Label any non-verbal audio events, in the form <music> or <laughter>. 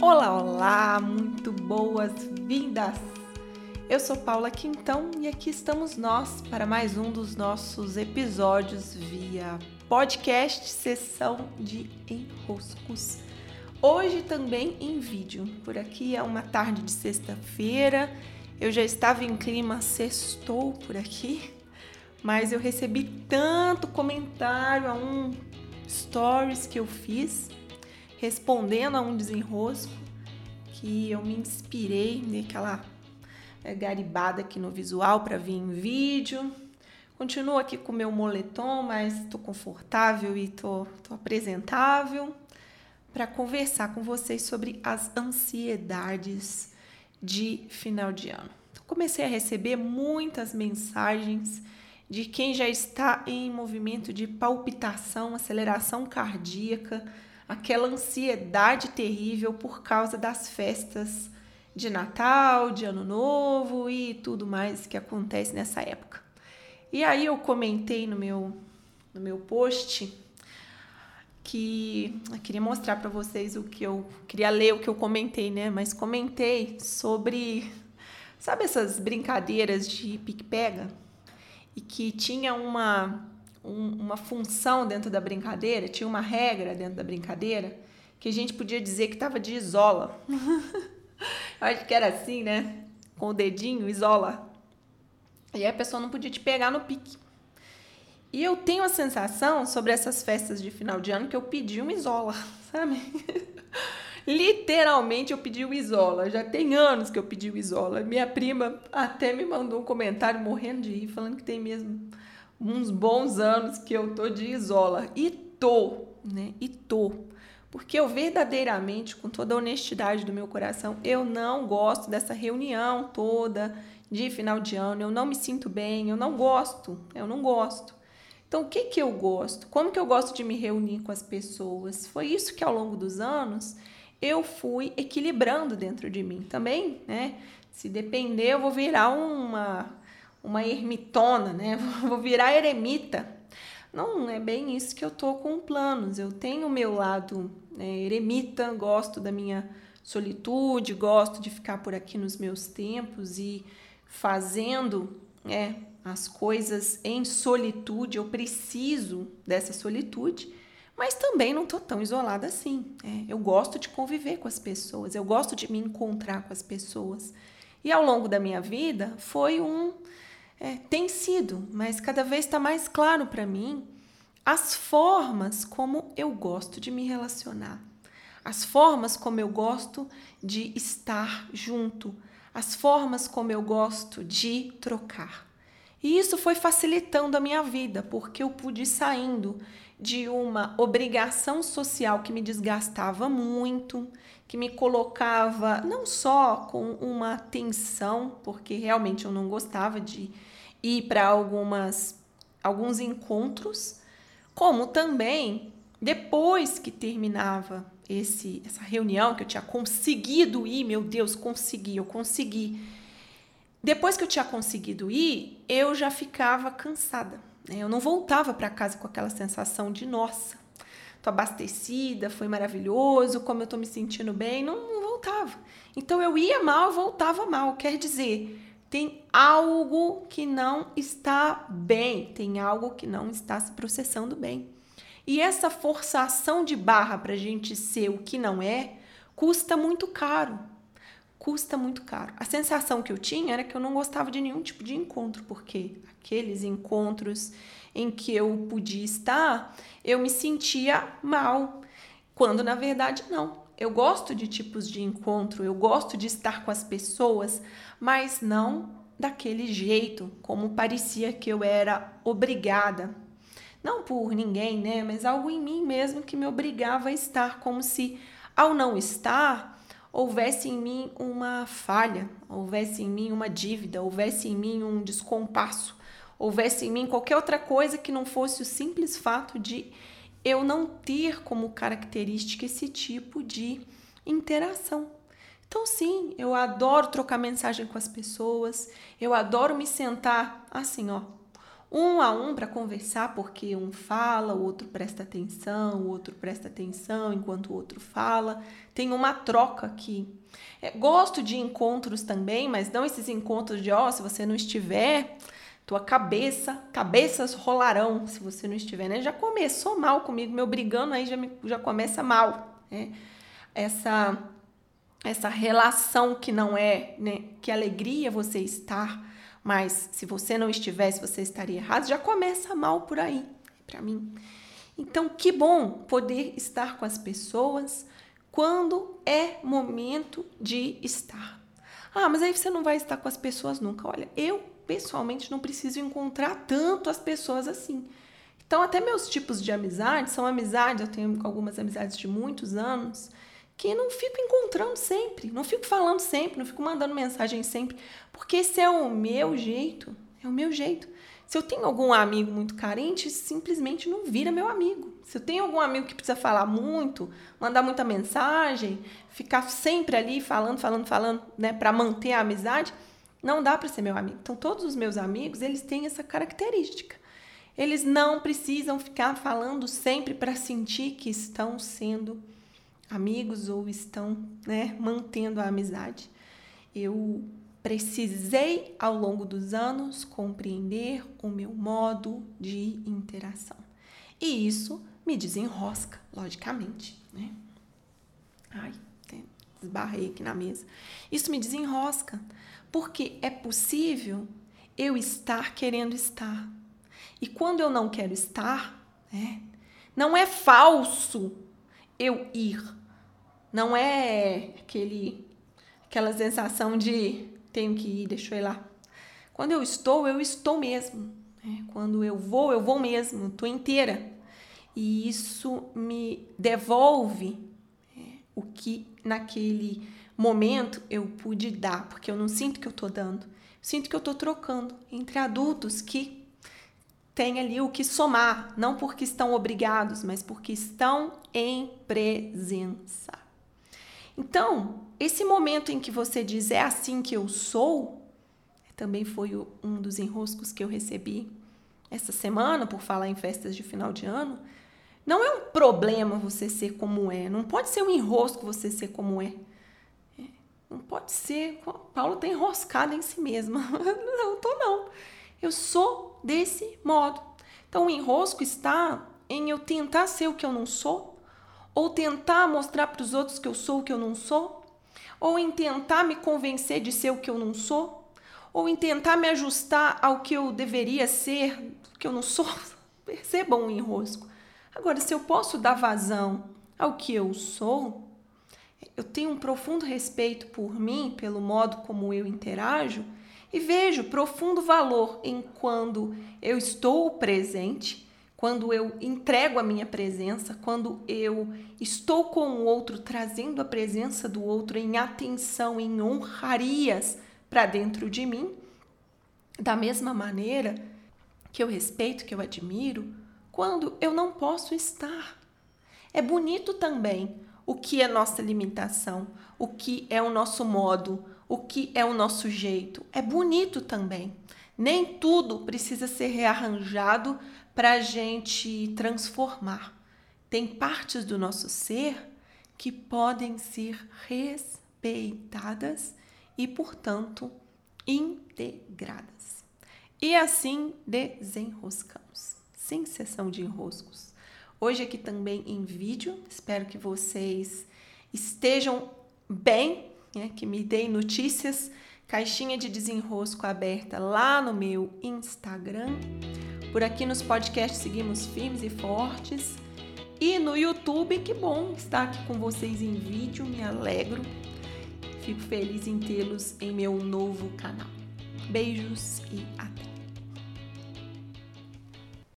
Olá, olá, muito boas-vindas! Eu sou Paula Quintão e aqui estamos nós para mais um dos nossos episódios via podcast Sessão de Enroscos. Hoje também em vídeo. Por aqui é uma tarde de sexta-feira. Eu já estava em clima sextou por aqui, mas eu recebi tanto comentário a um stories que eu fiz respondendo a um desenrosco que eu me inspirei naquela é, garibada aqui no visual para vir em vídeo. Continuo aqui com meu moletom, mas estou confortável e estou apresentável para conversar com vocês sobre as ansiedades de final de ano. Então, comecei a receber muitas mensagens de quem já está em movimento de palpitação, aceleração cardíaca, aquela ansiedade terrível por causa das festas de Natal, de Ano Novo e tudo mais que acontece nessa época. E aí eu comentei no meu no meu post que eu queria mostrar para vocês o que eu queria ler o que eu comentei, né? Mas comentei sobre sabe essas brincadeiras de pique-pega e que tinha uma um, uma função dentro da brincadeira, tinha uma regra dentro da brincadeira que a gente podia dizer que estava de isola. <laughs> eu acho que era assim, né? Com o dedinho, isola. E aí a pessoa não podia te pegar no pique. E eu tenho a sensação sobre essas festas de final de ano que eu pedi uma isola, <laughs> sabe? Literalmente eu pedi o isola. Já tem anos que eu pedi o isola. Minha prima até me mandou um comentário morrendo de rir, falando que tem mesmo uns bons anos que eu tô de isola. E tô, né? E tô. Porque eu verdadeiramente, com toda a honestidade do meu coração, eu não gosto dessa reunião toda de final de ano. Eu não me sinto bem, eu não gosto. Eu não gosto. Então, o que, que eu gosto? Como que eu gosto de me reunir com as pessoas? Foi isso que ao longo dos anos eu fui equilibrando dentro de mim também, né? Se depender, eu vou virar uma, uma ermitona, né? <laughs> Vou virar eremita. Não é bem isso que eu tô com planos. Eu tenho o meu lado né, eremita, gosto da minha solitude, gosto de ficar por aqui nos meus tempos e fazendo é, as coisas em solitude, eu preciso dessa solitude, mas também não estou tão isolada assim. É, eu gosto de conviver com as pessoas, eu gosto de me encontrar com as pessoas. E ao longo da minha vida foi um. É, tem sido, mas cada vez está mais claro para mim as formas como eu gosto de me relacionar, as formas como eu gosto de estar junto, as formas como eu gosto de trocar. E isso foi facilitando a minha vida, porque eu pude ir saindo de uma obrigação social que me desgastava muito, que me colocava não só com uma tensão, porque realmente eu não gostava de ir para algumas alguns encontros, como também depois que terminava esse essa reunião que eu tinha conseguido ir, meu Deus, consegui, eu consegui depois que eu tinha conseguido ir, eu já ficava cansada. Né? Eu não voltava para casa com aquela sensação de nossa, tô abastecida, foi maravilhoso, como eu tô me sentindo bem. Não, não voltava. Então eu ia mal, voltava mal. Quer dizer, tem algo que não está bem, tem algo que não está se processando bem. E essa forçação de barra para a gente ser o que não é custa muito caro custa muito caro. A sensação que eu tinha era que eu não gostava de nenhum tipo de encontro, porque aqueles encontros em que eu podia estar, eu me sentia mal, quando na verdade não. Eu gosto de tipos de encontro, eu gosto de estar com as pessoas, mas não daquele jeito, como parecia que eu era obrigada. Não por ninguém, né? Mas algo em mim mesmo que me obrigava a estar, como se ao não estar, houvesse em mim uma falha, houvesse em mim uma dívida, houvesse em mim um descompasso, houvesse em mim qualquer outra coisa que não fosse o simples fato de eu não ter como característica esse tipo de interação. Então, sim, eu adoro trocar mensagem com as pessoas, eu adoro me sentar assim, ó, um a um para conversar, porque um fala, o outro presta atenção, o outro presta atenção enquanto o outro fala. Tem uma troca aqui. É, gosto de encontros também, mas não esses encontros de, ó, oh, se você não estiver, tua cabeça, cabeças rolarão se você não estiver, né? Já começou mal comigo, meu brigando aí já, me, já começa mal, né? Essa, essa relação que não é, né? Que alegria você estar mas se você não estivesse, você estaria errado. Já começa mal por aí, para mim. Então, que bom poder estar com as pessoas quando é momento de estar. Ah, mas aí você não vai estar com as pessoas nunca. Olha, eu pessoalmente não preciso encontrar tanto as pessoas assim. Então, até meus tipos de amizade são amizades, eu tenho algumas amizades de muitos anos, que não fico encontrando sempre, não fico falando sempre, não fico mandando mensagem sempre, porque esse é o meu jeito, é o meu jeito. Se eu tenho algum amigo muito carente, simplesmente não vira meu amigo. Se eu tenho algum amigo que precisa falar muito, mandar muita mensagem, ficar sempre ali falando, falando, falando, né, para manter a amizade, não dá para ser meu amigo. Então todos os meus amigos, eles têm essa característica. Eles não precisam ficar falando sempre para sentir que estão sendo amigos ou estão né, mantendo a amizade. Eu precisei, ao longo dos anos, compreender o meu modo de interação. E isso me desenrosca, logicamente. Né? Ai, esbarrei aqui na mesa. Isso me desenrosca, porque é possível eu estar querendo estar. E quando eu não quero estar, né, não é falso eu ir. Não é aquele aquela sensação de tenho que ir, deixa eu ir lá. Quando eu estou, eu estou mesmo. Né? Quando eu vou, eu vou mesmo, estou inteira. E isso me devolve é, o que naquele momento eu pude dar, porque eu não sinto que eu estou dando. sinto que eu estou trocando entre adultos que tem ali o que somar, não porque estão obrigados, mas porque estão em presença. Então, esse momento em que você diz é assim que eu sou, também foi um dos enroscos que eu recebi essa semana por falar em festas de final de ano. Não é um problema você ser como é, não pode ser um enrosco você ser como é. é não pode ser. Paulo está enroscado em si mesma. <laughs> Não, tô não. Eu sou desse modo. Então o enrosco está em eu tentar ser o que eu não sou, ou tentar mostrar para os outros que eu sou o que eu não sou, ou em tentar me convencer de ser o que eu não sou, ou em tentar me ajustar ao que eu deveria ser, que eu não sou. <laughs> Percebam o enrosco. Agora, se eu posso dar vazão ao que eu sou, eu tenho um profundo respeito por mim, pelo modo como eu interajo, e vejo profundo valor em quando eu estou presente, quando eu entrego a minha presença, quando eu estou com o outro, trazendo a presença do outro em atenção, em honrarias para dentro de mim. Da mesma maneira que eu respeito, que eu admiro, quando eu não posso estar. É bonito também o que é nossa limitação, o que é o nosso modo, o que é o nosso jeito. É bonito também. Nem tudo precisa ser rearranjado para a gente transformar. Tem partes do nosso ser que podem ser respeitadas e, portanto, integradas. E assim desenroscamos, sem sessão de enroscos. Hoje aqui também em vídeo, espero que vocês estejam bem né, que me deem notícias, caixinha de desenrosco aberta lá no meu Instagram. Por aqui nos podcasts seguimos firmes e fortes. E no YouTube, que bom estar aqui com vocês em vídeo, me alegro. Fico feliz em tê-los em meu novo canal. Beijos e até!